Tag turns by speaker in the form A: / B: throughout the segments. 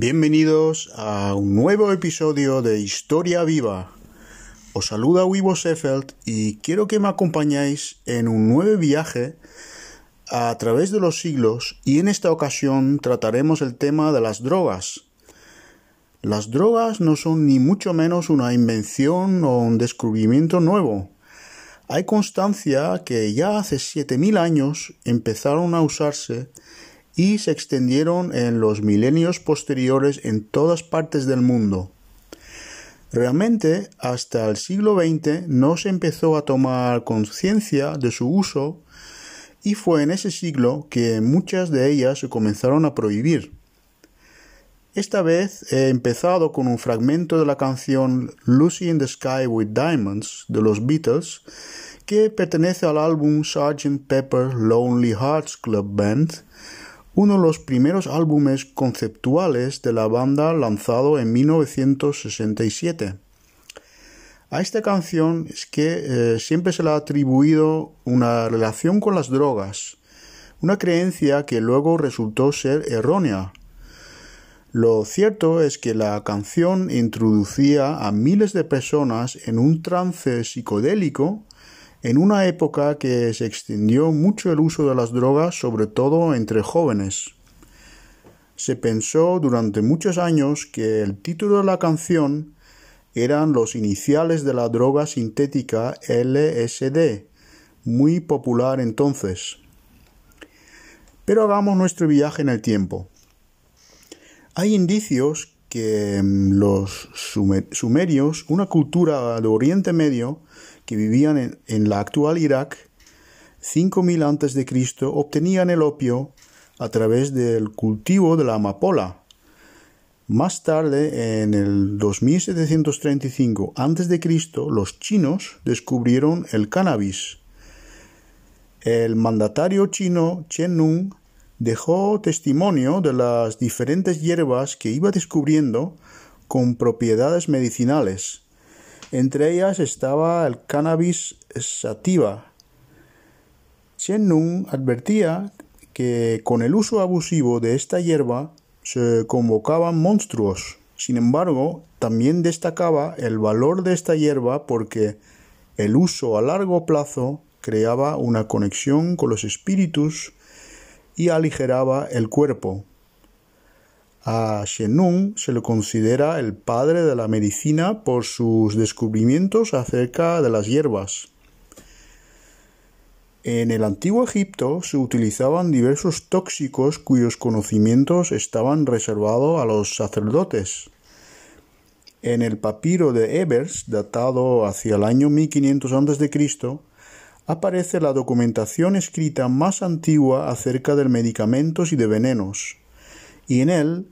A: Bienvenidos a un nuevo episodio de Historia Viva. Os saluda Wibo Sheffield y quiero que me acompañéis en un nuevo viaje a través de los siglos y en esta ocasión trataremos el tema de las drogas. Las drogas no son ni mucho menos una invención o un descubrimiento nuevo. Hay constancia que ya hace 7000 años empezaron a usarse y se extendieron en los milenios posteriores en todas partes del mundo. Realmente, hasta el siglo XX no se empezó a tomar conciencia de su uso y fue en ese siglo que muchas de ellas se comenzaron a prohibir. Esta vez he empezado con un fragmento de la canción Lucy in the Sky with Diamonds de los Beatles, que pertenece al álbum Sgt. Pepper Lonely Hearts Club Band, uno de los primeros álbumes conceptuales de la banda lanzado en 1967. A esta canción es que eh, siempre se le ha atribuido una relación con las drogas, una creencia que luego resultó ser errónea. Lo cierto es que la canción introducía a miles de personas en un trance psicodélico en una época que se extendió mucho el uso de las drogas, sobre todo entre jóvenes. Se pensó durante muchos años que el título de la canción eran los iniciales de la droga sintética LSD, muy popular entonces. Pero hagamos nuestro viaje en el tiempo. Hay indicios que mm, los sumer- sumerios, una cultura de Oriente Medio, que vivían en, la actual Irak, 5000 antes de Cristo, obtenían el opio a través del cultivo de la amapola. Más tarde, en el 2735 antes de Cristo, los chinos descubrieron el cannabis. El mandatario chino Chen Nung dejó testimonio de las diferentes hierbas que iba descubriendo con propiedades medicinales. Entre ellas estaba el cannabis sativa. Chen Nung advertía que con el uso abusivo de esta hierba se convocaban monstruos. Sin embargo, también destacaba el valor de esta hierba porque el uso a largo plazo creaba una conexión con los espíritus y aligeraba el cuerpo. A Shenung se le considera el padre de la medicina por sus descubrimientos acerca de las hierbas. En el antiguo Egipto se utilizaban diversos tóxicos cuyos conocimientos estaban reservados a los sacerdotes. En el papiro de Ebers, datado hacia el año 1500 a.C., aparece la documentación escrita más antigua acerca de medicamentos y de venenos, y en él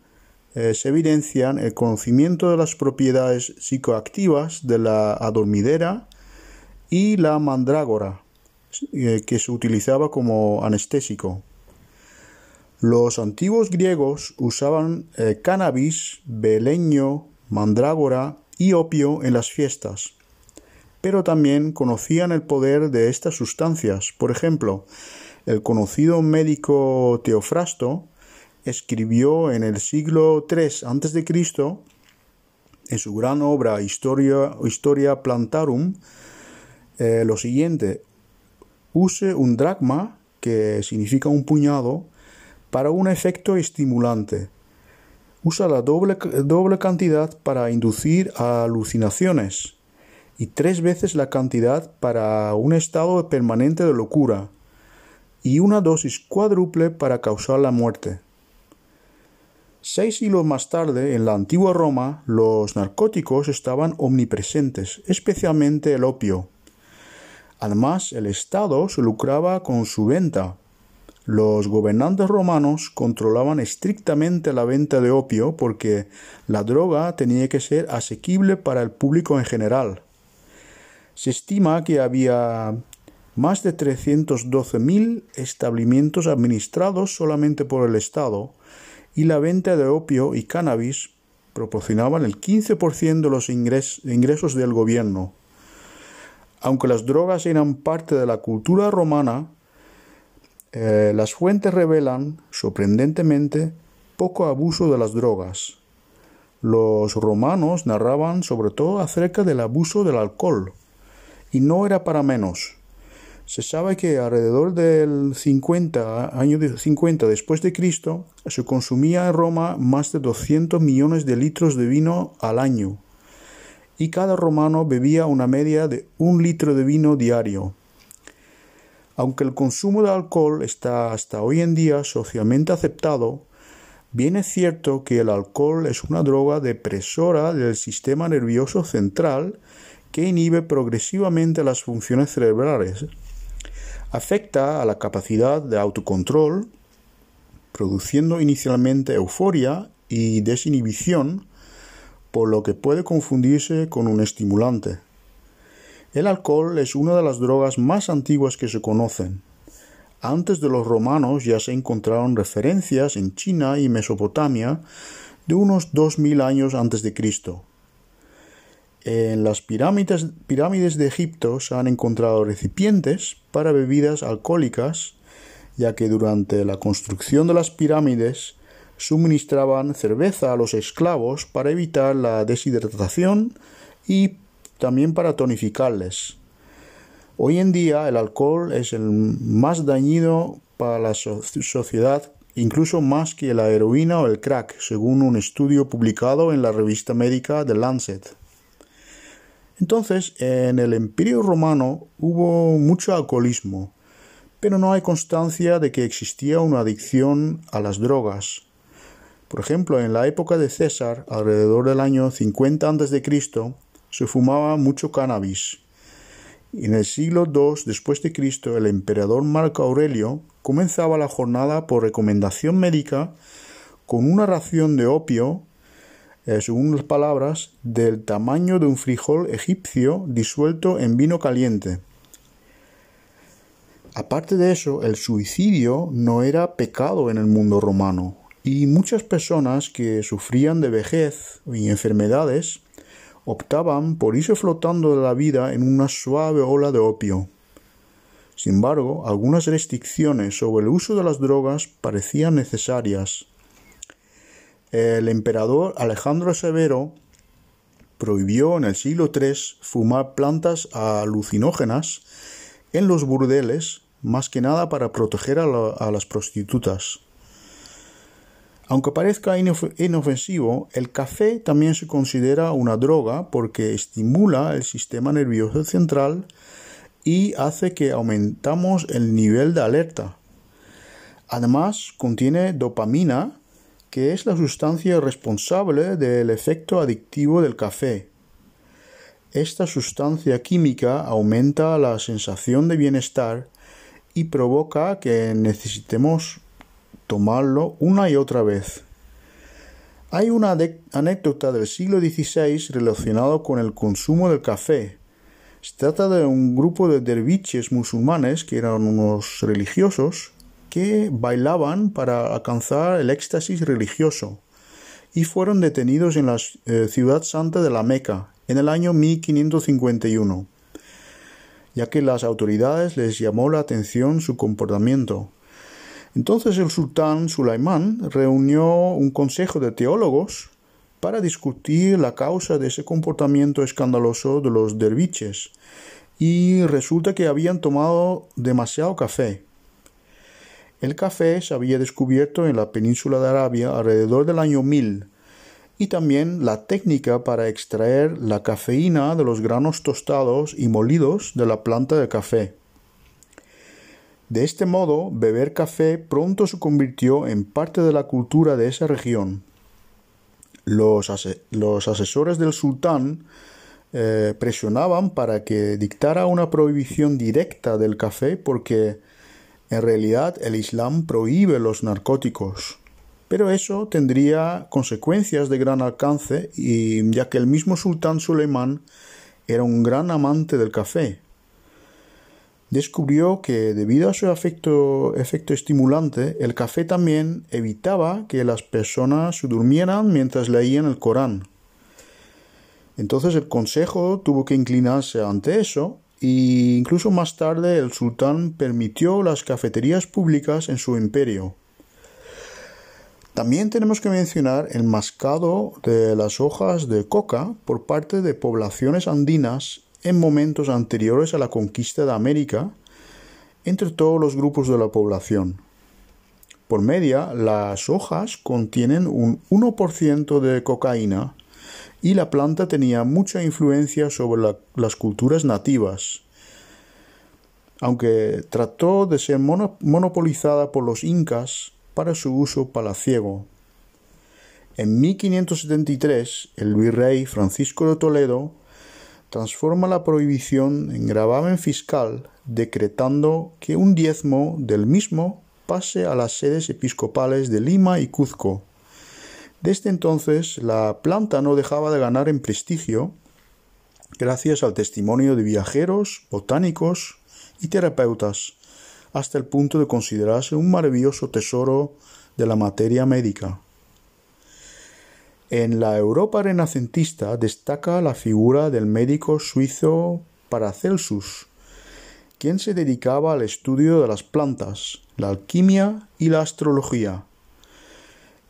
A: eh, se evidencian el conocimiento de las propiedades psicoactivas de la adormidera y la mandrágora, eh, que se utilizaba como anestésico. Los antiguos griegos usaban eh, cannabis, beleño, mandrágora y opio en las fiestas, pero también conocían el poder de estas sustancias. Por ejemplo, el conocido médico Teofrasto escribió en el siglo III a.C., en su gran obra Historia, Plantarum, eh, lo siguiente: use un dracma, que significa un puñado, para un efecto estimulante. Usa la doble, doble cantidad para inducir alucinaciones y tres veces la cantidad para un estado permanente de locura y una dosis cuádruple para causar la muerte. Seis siglos más tarde, en la antigua Roma, los narcóticos estaban omnipresentes, especialmente el opio. Además, el Estado se lucraba con su venta. Los gobernantes romanos controlaban estrictamente la venta de opio porque la droga tenía que ser asequible para el público en general. Se estima que había más de 312.000 establecimientos administrados solamente por el Estado y la venta de opio y cannabis proporcionaban el 15% de los ingresos del gobierno. Aunque las drogas eran parte de la cultura romana, eh, las fuentes revelan, sorprendentemente, poco abuso de las drogas. Los romanos narraban sobre todo acerca del abuso del alcohol, y no era para menos. Se sabe que alrededor del 50, año 50 después de Cristo, se consumía en Roma más de 200 millones de litros de vino al año, y cada romano bebía una media de un litro de vino diario. Aunque el consumo de alcohol está hasta hoy en día socialmente aceptado, bien es cierto que el alcohol es una droga depresora del sistema nervioso central que inhibe progresivamente las funciones cerebrales afecta a la capacidad de autocontrol, produciendo inicialmente euforia y desinhibición, por lo que puede confundirse con un estimulante. El alcohol es una de las drogas más antiguas que se conocen. Antes de los romanos ya se encontraron referencias en China y Mesopotamia de unos 2000 años antes de Cristo. En las pirámides, de Egipto se han encontrado recipientes para bebidas alcohólicas, ya que durante la construcción de las pirámides suministraban cerveza a los esclavos para evitar la deshidratación y también para tonificarles. Hoy en día el alcohol es el más dañino para la sociedad, incluso más que la heroína o el crack, según un estudio publicado en la revista médica The Lancet. Entonces, en el Imperio romano hubo mucho alcoholismo, pero no hay constancia de que existía una adicción a las drogas. Por ejemplo, en la época de César, alrededor del año 50 a.C., se fumaba mucho cannabis. En el siglo II después de Cristo, el emperador Marco Aurelio comenzaba la jornada por recomendación médica con una ración de opio eh, según las palabras, del tamaño de un frijol egipcio disuelto en vino caliente. Aparte de eso, el suicidio no era pecado en el mundo romano, y muchas personas que sufrían de vejez y enfermedades optaban por irse flotando de la vida en una suave ola de opio. Sin embargo, algunas restricciones sobre el uso de las drogas parecían necesarias, el emperador Alejandro Severo prohibió en el siglo III fumar plantas alucinógenas en los burdeles, más que nada para proteger a, las prostitutas. Aunque parezca inofensivo, el café también se considera una droga porque estimula el sistema nervioso central y hace que aumentamos el nivel de alerta. Además, contiene dopamina, que es la sustancia responsable del efecto adictivo del café. Esta sustancia química aumenta la sensación de bienestar y provoca que necesitemos tomarlo una y otra vez. Hay una anécdota del siglo XVI relacionada con el consumo del café. Se trata de un grupo de derviches musulmanes que eran unos religiosos que bailaban para alcanzar el éxtasis religioso y fueron detenidos en la eh, ciudad santa de la Meca en el año 1551, ya que las autoridades les llamó la atención su comportamiento. Entonces el sultán Sulaimán reunió un consejo de teólogos para discutir la causa de ese comportamiento escandaloso de los derviches, y resulta que habían tomado demasiado café El café se había descubierto en la península de Arabia alrededor del año 1000 y también la técnica para extraer la cafeína de los granos tostados y molidos de la planta de café. De este modo, beber café pronto se convirtió en parte de la cultura de esa región. Los, ase- los asesores del sultán eh, presionaban para que dictara una prohibición directa del café porque en realidad el Islam prohíbe los narcóticos. Pero eso tendría consecuencias de gran alcance y ya que el mismo sultán Suleimán era un gran amante del café. Descubrió que debido a su efecto, efecto estimulante, el café también evitaba que las personas se durmieran mientras leían el Corán. Entonces el consejo tuvo que inclinarse ante eso e incluso más tarde el sultán permitió las cafeterías públicas en su imperio. También tenemos que mencionar el mascado de las hojas de coca por parte de poblaciones andinas en momentos anteriores a la conquista de América entre todos los grupos de la población. Por media, las hojas contienen un 1% de cocaína y la planta tenía mucha influencia sobre la- las culturas nativas. Aunque trató de ser mono- monopolizada por los incas para su uso palaciego. En 1573, el virrey Francisco de Toledo transforma la prohibición en gravamen fiscal, decretando que un diezmo del mismo pase a las sedes episcopales de Lima y Cuzco. Desde entonces, la planta no dejaba de ganar en prestigio gracias al testimonio de viajeros, botánicos y terapeutas, hasta el punto de considerarse un maravilloso tesoro de la materia médica. En la Europa renacentista destaca la figura del médico suizo Paracelsus, quien se dedicaba al estudio de las plantas, la alquimia y la astrología.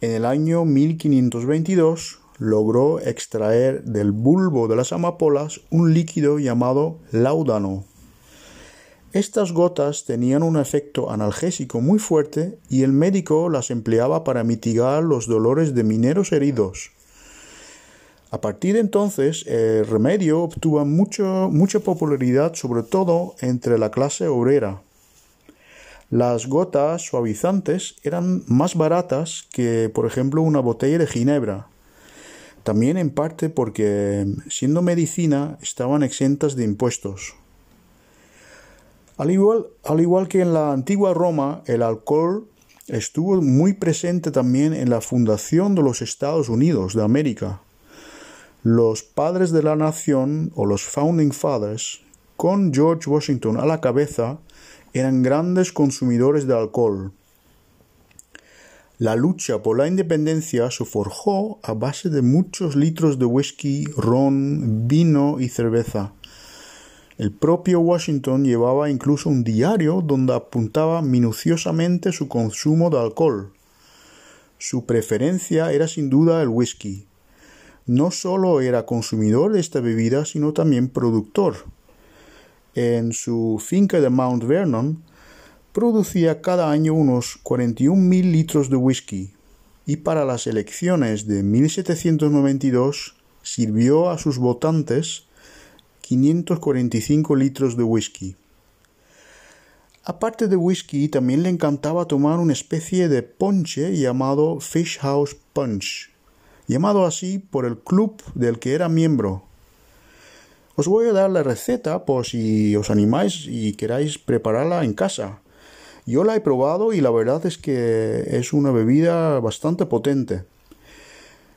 A: En el año 1522 logró extraer del bulbo de las amapolas un líquido llamado láudano. Estas gotas tenían un efecto analgésico muy fuerte y el médico las empleaba para mitigar los dolores de mineros heridos. A partir de entonces, el remedio obtuvo mucho, mucha popularidad, sobre todo entre la clase obrera. Las gotas suavizantes eran más baratas que, por ejemplo, una botella de ginebra. También en parte porque, siendo medicina, estaban exentas de impuestos. Al igual, al igual que en la antigua Roma, el alcohol estuvo muy presente también en la fundación de los Estados Unidos de América. Los padres de la nación, o los Founding Fathers, con George Washington a la cabeza, eran grandes consumidores de alcohol. La lucha por la independencia se forjó a base de muchos litros de whisky, ron, vino y cerveza. El propio Washington llevaba incluso un diario donde apuntaba minuciosamente su consumo de alcohol. Su preferencia era sin duda el whisky. No solo era consumidor de esta bebida, sino también productor. En su finca de Mount Vernon, producía cada año unos 41.000 litros de whisky y para las elecciones de 1792 sirvió a sus votantes 545 litros de whisky. Aparte de whisky, también le encantaba tomar una especie de ponche llamado Fish House Punch, llamado así por el club del que era miembro. Os voy a dar la receta por si os animáis y queráis prepararla en casa. Yo la he probado y la verdad es que es una bebida bastante potente.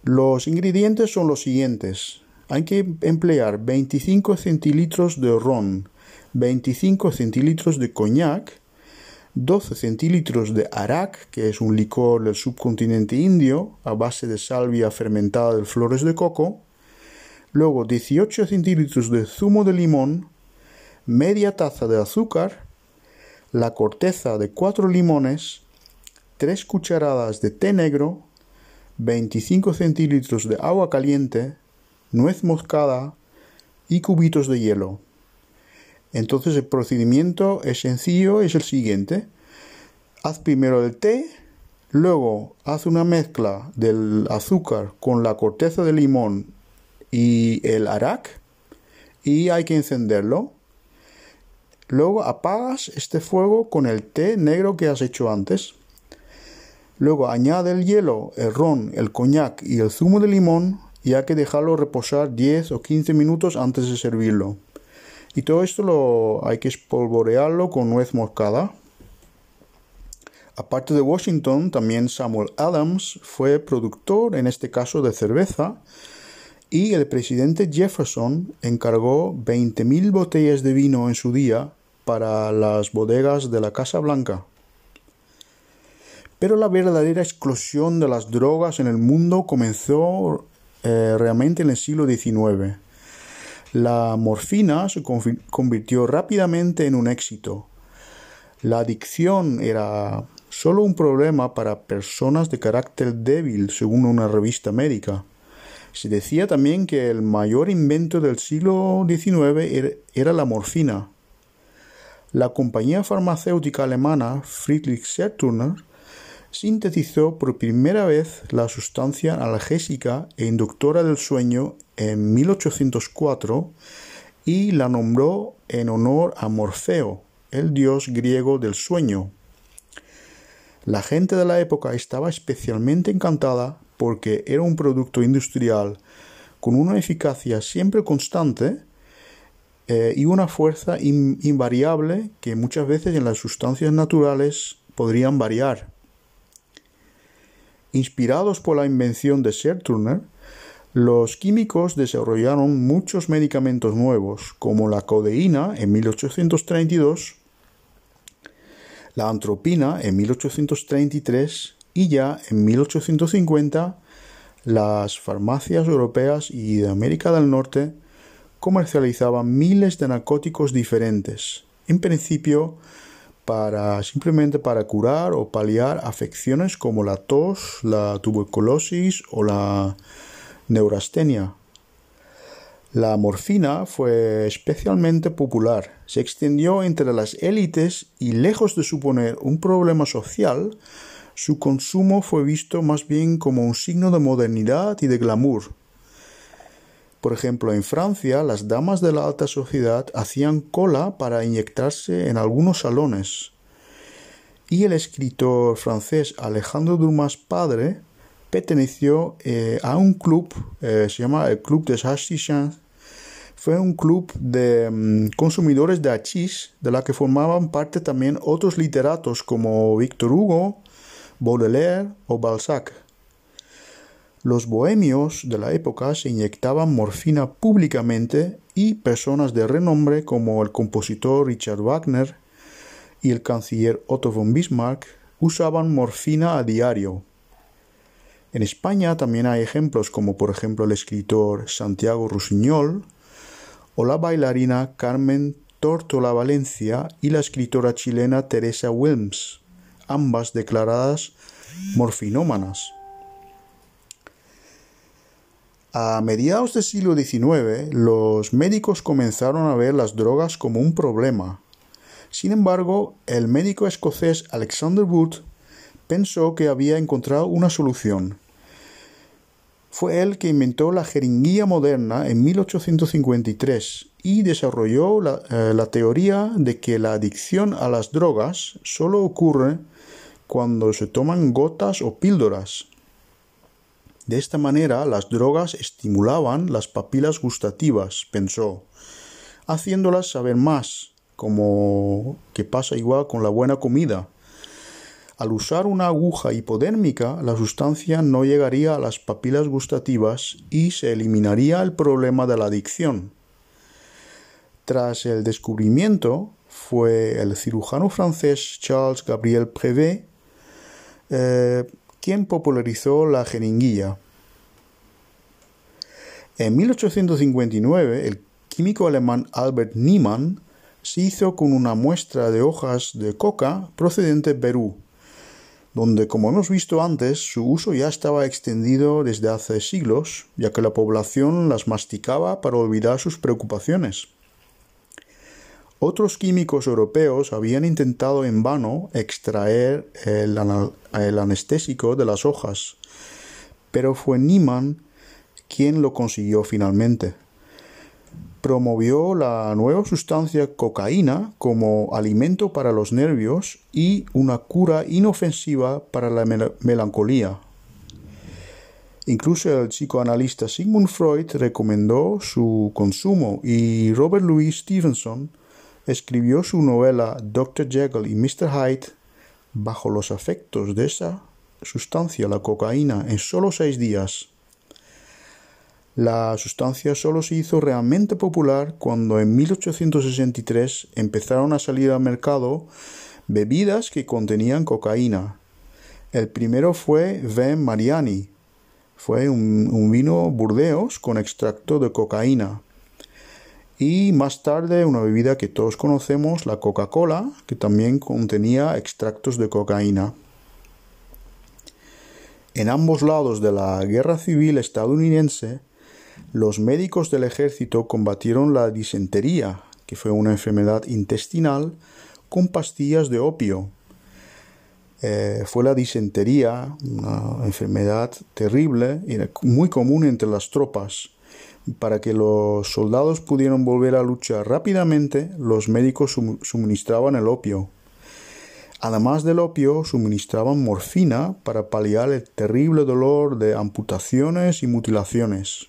A: Los ingredientes son los siguientes. Hay que emplear 25 centilitros de ron, 25 centilitros de coñac, 12 centilitros de arak, que es un licor del subcontinente indio a base de salvia fermentada de flores de coco, luego 18 centilitros de zumo de limón, media taza de azúcar, la corteza de 4 limones, 3 cucharadas de té negro, 25 centilitros de agua caliente, nuez moscada y cubitos de hielo. Entonces el procedimiento es sencillo, es el siguiente. Haz primero el té, luego haz una mezcla del azúcar con la corteza de limón y el arak y hay que encenderlo. Luego apagas este fuego con el té negro que has hecho antes. Luego añade el hielo, el ron, el coñac y el zumo de limón y hay que dejarlo reposar 10 o 15 minutos antes de servirlo. Y todo esto lo hay que espolvorearlo con nuez moscada. Aparte de Washington, también Samuel Adams fue productor, en este caso de cerveza, y el presidente Jefferson encargó 20.000 botellas de vino en su día para las bodegas de la Casa Blanca. Pero la verdadera explosión de las drogas en el mundo comenzó eh, realmente en el siglo XIX. La morfina se convirtió rápidamente en un éxito. La adicción era solo un problema para personas de carácter débil, según una revista médica. Se decía también que el mayor invento del siglo XIX era la morfina. La compañía farmacéutica alemana Friedrich Serturner sintetizó por primera vez la sustancia analgésica e inductora del sueño en 1804 y la nombró en honor a Morfeo, el dios griego del sueño. La gente de la época estaba especialmente encantada porque era un producto industrial con una eficacia siempre constante eh, y una fuerza invariable que muchas veces en las sustancias naturales podrían variar. Inspirados por la invención de Serturner, los químicos desarrollaron muchos medicamentos nuevos, como la codeína en 1832, la antropina en 1833 y ya en 1850 las farmacias europeas y de América del Norte comercializaban miles de narcóticos diferentes, en principio para simplemente para curar o paliar afecciones como la tos, la tuberculosis o la neurastenia. La morfina fue especialmente popular, se extendió entre las élites y lejos de suponer un problema social, su consumo fue visto más bien como un signo de modernidad y de glamour. Por ejemplo, en Francia, las damas de la alta sociedad hacían cola para inyectarse en algunos salones. Y el escritor francés Alejandro Dumas padre perteneció eh, a un club, eh, se llama el Club des Hachichans. Fue un club de mm, consumidores de hachís, de la que formaban parte también otros literatos como Victor Hugo, Baudelaire o Balzac. Los bohemios de la época se inyectaban morfina públicamente y personas de renombre como el compositor Richard Wagner y el canciller Otto von Bismarck usaban morfina a diario. En España también hay ejemplos como por ejemplo el escritor Santiago Rusiñol o la bailarina Carmen Tortola Valencia y la escritora chilena Teresa Wilms, ambas declaradas morfinómanas. A mediados del siglo XIX, los médicos comenzaron a ver las drogas como un problema. Sin embargo, el médico escocés Alexander Wood pensó que había encontrado una solución. Fue él que inventó la jeringuilla moderna en 1853 y desarrolló la, eh, la, teoría de que la adicción a las drogas solo ocurre cuando se toman gotas o píldoras. De esta manera las drogas estimulaban las papilas gustativas, pensó, haciéndolas saber más, como que pasa igual con la buena comida. Al usar una aguja hipodérmica, la sustancia no llegaría a las papilas gustativas y se eliminaría el problema de la adicción. Tras el descubrimiento, fue el cirujano francés Charles Gabriel Prévet eh, quien popularizó la jeringuilla. En 1859, el químico alemán Albert Niemann se hizo con una muestra de hojas de coca procedente de Perú, donde, como hemos visto antes, su uso ya estaba extendido desde hace siglos, ya que la población las masticaba para olvidar sus preocupaciones. Otros químicos europeos habían intentado en vano extraer el, anestésico de las hojas, pero fue Niemann quien lo consiguió finalmente. Promovió la nueva sustancia cocaína como alimento para los nervios y una cura inofensiva para la mel- melancolía. Incluso el psicoanalista Sigmund Freud recomendó su consumo y Robert Louis Stevenson escribió su novela Dr. Jekyll y Mr. Hyde bajo los efectos de esa sustancia, la cocaína, en solo seis días. La sustancia solo se hizo realmente popular cuando en 1863 empezaron a salir al mercado bebidas que contenían cocaína. El primero fue Vin Mariani, fue un, un vino Burdeos con extracto de cocaína. Y más tarde una bebida que todos conocemos, la Coca-Cola, que también contenía extractos de cocaína. En ambos lados de la guerra civil estadounidense, los médicos del ejército combatieron la disentería, que fue una enfermedad intestinal, con pastillas de opio. Eh, fue la disentería, una enfermedad terrible y muy común entre las tropas. Para que los soldados pudieran volver a luchar rápidamente, los médicos sum- suministraban el opio. Además del opio, suministraban morfina para paliar el terrible dolor de amputaciones y mutilaciones.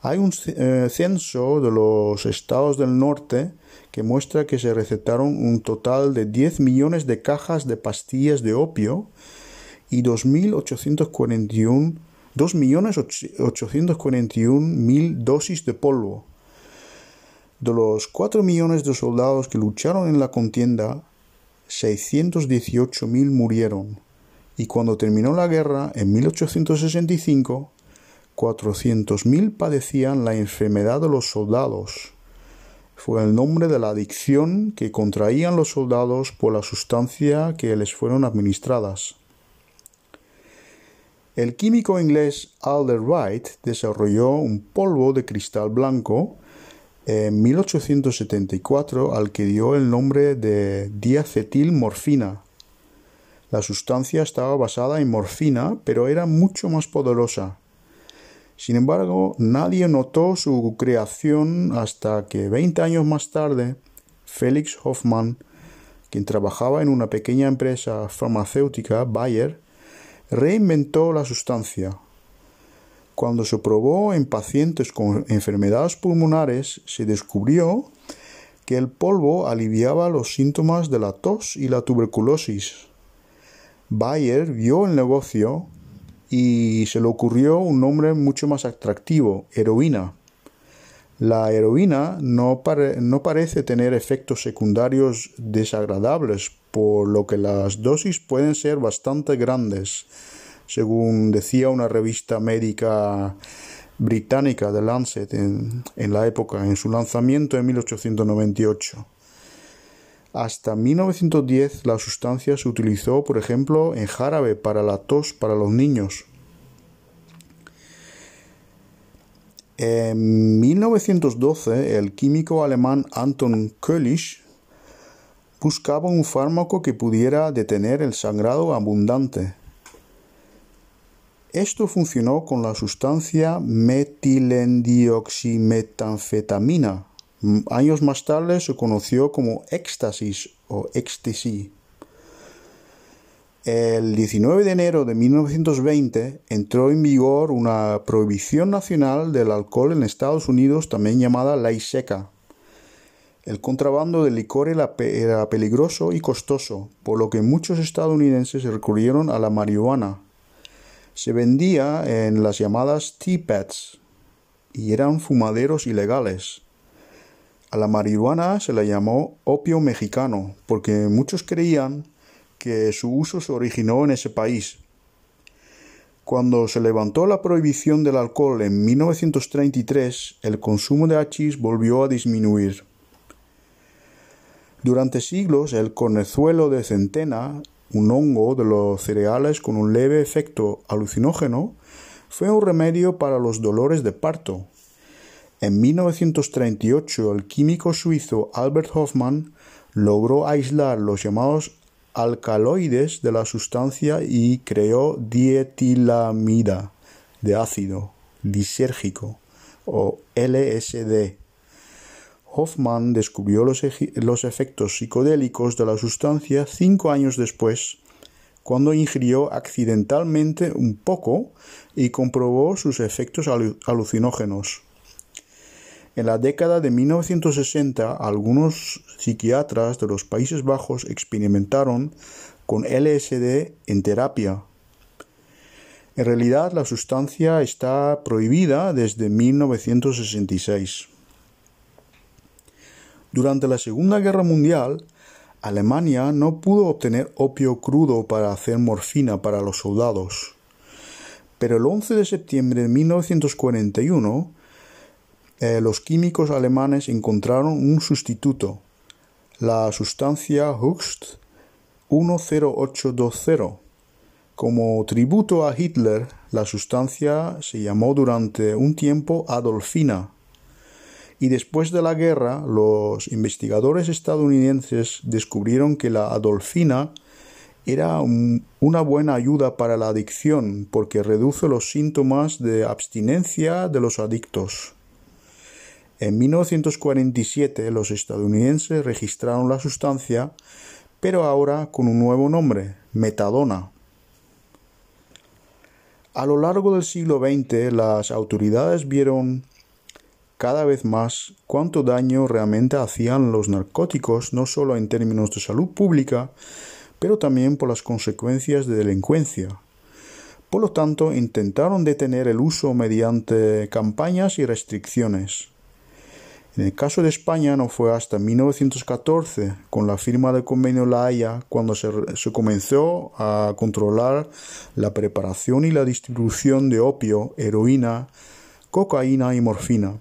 A: Hay un eh, censo de los estados del norte que muestra que se recetaron un total de 10 millones de cajas de pastillas de opio y 2.841 2.841.000 dosis de polvo. De los 4 millones de soldados que lucharon en la contienda, 618.000 murieron. Y cuando terminó la guerra, en 1865, 400.000 padecían la enfermedad de los soldados. Fue el nombre de la adicción que contraían los soldados por la sustancia que les fueron administradas. El químico inglés Alder Wright desarrolló un polvo de cristal blanco en 1874 al que dio el nombre de diacetilmorfina. La sustancia estaba basada en morfina, pero era mucho más poderosa. Sin embargo, nadie notó su creación hasta que 20 años más tarde, Felix Hoffmann, quien trabajaba en una pequeña empresa farmacéutica, Bayer, reinventó la sustancia. Cuando se probó en pacientes con enfermedades pulmonares, se descubrió que el polvo aliviaba los síntomas de la tos y la tuberculosis. Bayer vio el negocio y se le ocurrió un nombre mucho más atractivo, heroína. La heroína no, no parece tener efectos secundarios desagradables, por lo que las dosis pueden ser bastante grandes, según decía una revista médica británica de Lancet en, la época, en su lanzamiento en 1898. Hasta 1910 la sustancia se utilizó, por ejemplo, en jarabe para la tos para los niños. En 1912 el químico alemán Anton Köllisch buscaba un fármaco que pudiera detener el sangrado abundante. Esto funcionó con la sustancia metilendioximetanfetamina. Años más tarde se conoció como éxtasis o ecstasy. El 19 de enero de 1920 entró en vigor una prohibición nacional del alcohol en Estados Unidos, también llamada ley seca. El contrabando de licor era, pe- era peligroso y costoso, por lo que muchos estadounidenses recurrieron a la marihuana. Se vendía en las llamadas teapads y eran fumaderos ilegales. A la marihuana se la llamó opio mexicano porque muchos creían que su uso se originó en ese país. Cuando se levantó la prohibición del alcohol en 1933, el consumo de hachís volvió a disminuir. Durante siglos, el cornezuelo de centena, un hongo de los cereales con un leve efecto alucinógeno, fue un remedio para los dolores de parto. En 1938 el químico suizo Albert Hoffmann logró aislar los llamados alcaloides de la sustancia y creó dietilamida de ácido lisérgico o LSD. Hoffman descubrió los, efectos psicodélicos de la sustancia cinco años después, cuando ingirió accidentalmente un poco y comprobó sus efectos alucinógenos. En la década de 1960, algunos psiquiatras de los Países Bajos experimentaron con LSD en terapia. En realidad, la sustancia está prohibida desde 1966. Durante la Segunda Guerra Mundial, Alemania no pudo obtener opio crudo para hacer morfina para los soldados. Pero el 11 de septiembre de 1941, eh, los químicos alemanes encontraron un sustituto, la sustancia Hust 10820. Como tributo a Hitler, la sustancia se llamó durante un tiempo Adolfina. Y después de la guerra, los investigadores estadounidenses descubrieron que la Adolfina era una buena ayuda para la adicción porque reduce los síntomas de abstinencia de los adictos. En 1947 los estadounidenses registraron la sustancia, pero ahora con un nuevo nombre, metadona. A lo largo del siglo XX las autoridades vieron cada vez más cuánto daño realmente hacían los narcóticos, no solo en términos de salud pública, pero también por las consecuencias de delincuencia. Por lo tanto, intentaron detener el uso mediante campañas y restricciones. En el caso de España no fue hasta 1914, con la firma del convenio La Haya, cuando se, comenzó a controlar la preparación y la distribución de opio, heroína, cocaína y morfina.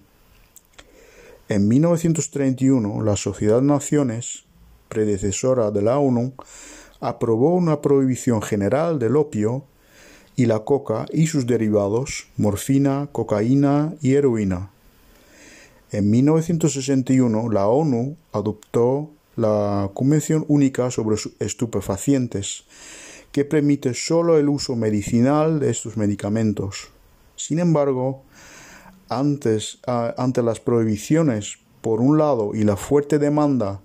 A: En 1931, la Sociedad Naciones, predecesora de la ONU, aprobó una prohibición general del opio y la coca y sus derivados, morfina, cocaína y heroína. En 1961 la ONU adoptó la Convención Única sobre Estupefacientes, que permite solo el uso medicinal de estos medicamentos. Sin embargo, antes, ante las prohibiciones por un lado y la fuerte demanda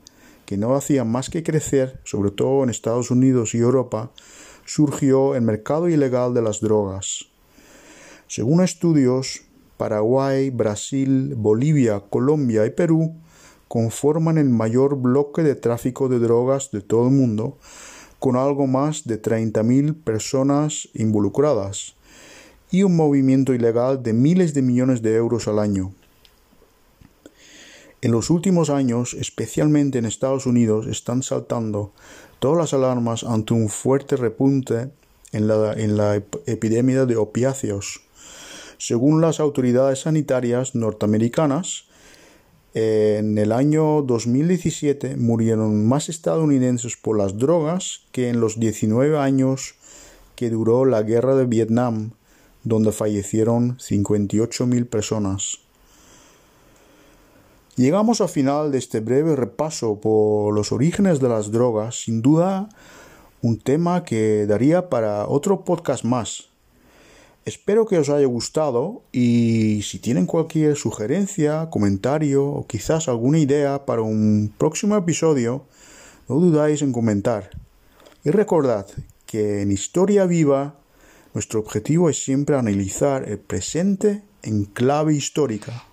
A: que no hacía más que crecer, sobre todo en Estados Unidos y Europa, surgió el mercado ilegal de las drogas. Según estudios, Paraguay, Brasil, Bolivia, Colombia y Perú conforman el mayor bloque de tráfico de drogas de todo el mundo, con algo más de 30.000 personas involucradas y un movimiento ilegal de miles de millones de euros al año. En los últimos años, especialmente en Estados Unidos, están saltando todas las alarmas ante un fuerte repunte en la, en la epidemia de opiáceos según las autoridades sanitarias norteamericanas, en el año 2017 murieron más estadounidenses por las drogas que en los 19 años que duró la guerra de Vietnam, donde fallecieron 58.000 personas. Llegamos al final de este breve repaso por los orígenes de las drogas, sin duda un tema que daría para otro podcast más, Espero que os haya gustado y si tienen cualquier sugerencia, comentario o quizás alguna idea para un próximo episodio, no dudáis en comentar. Y recordad que en Historia Viva nuestro objetivo es siempre analizar el presente en clave histórica.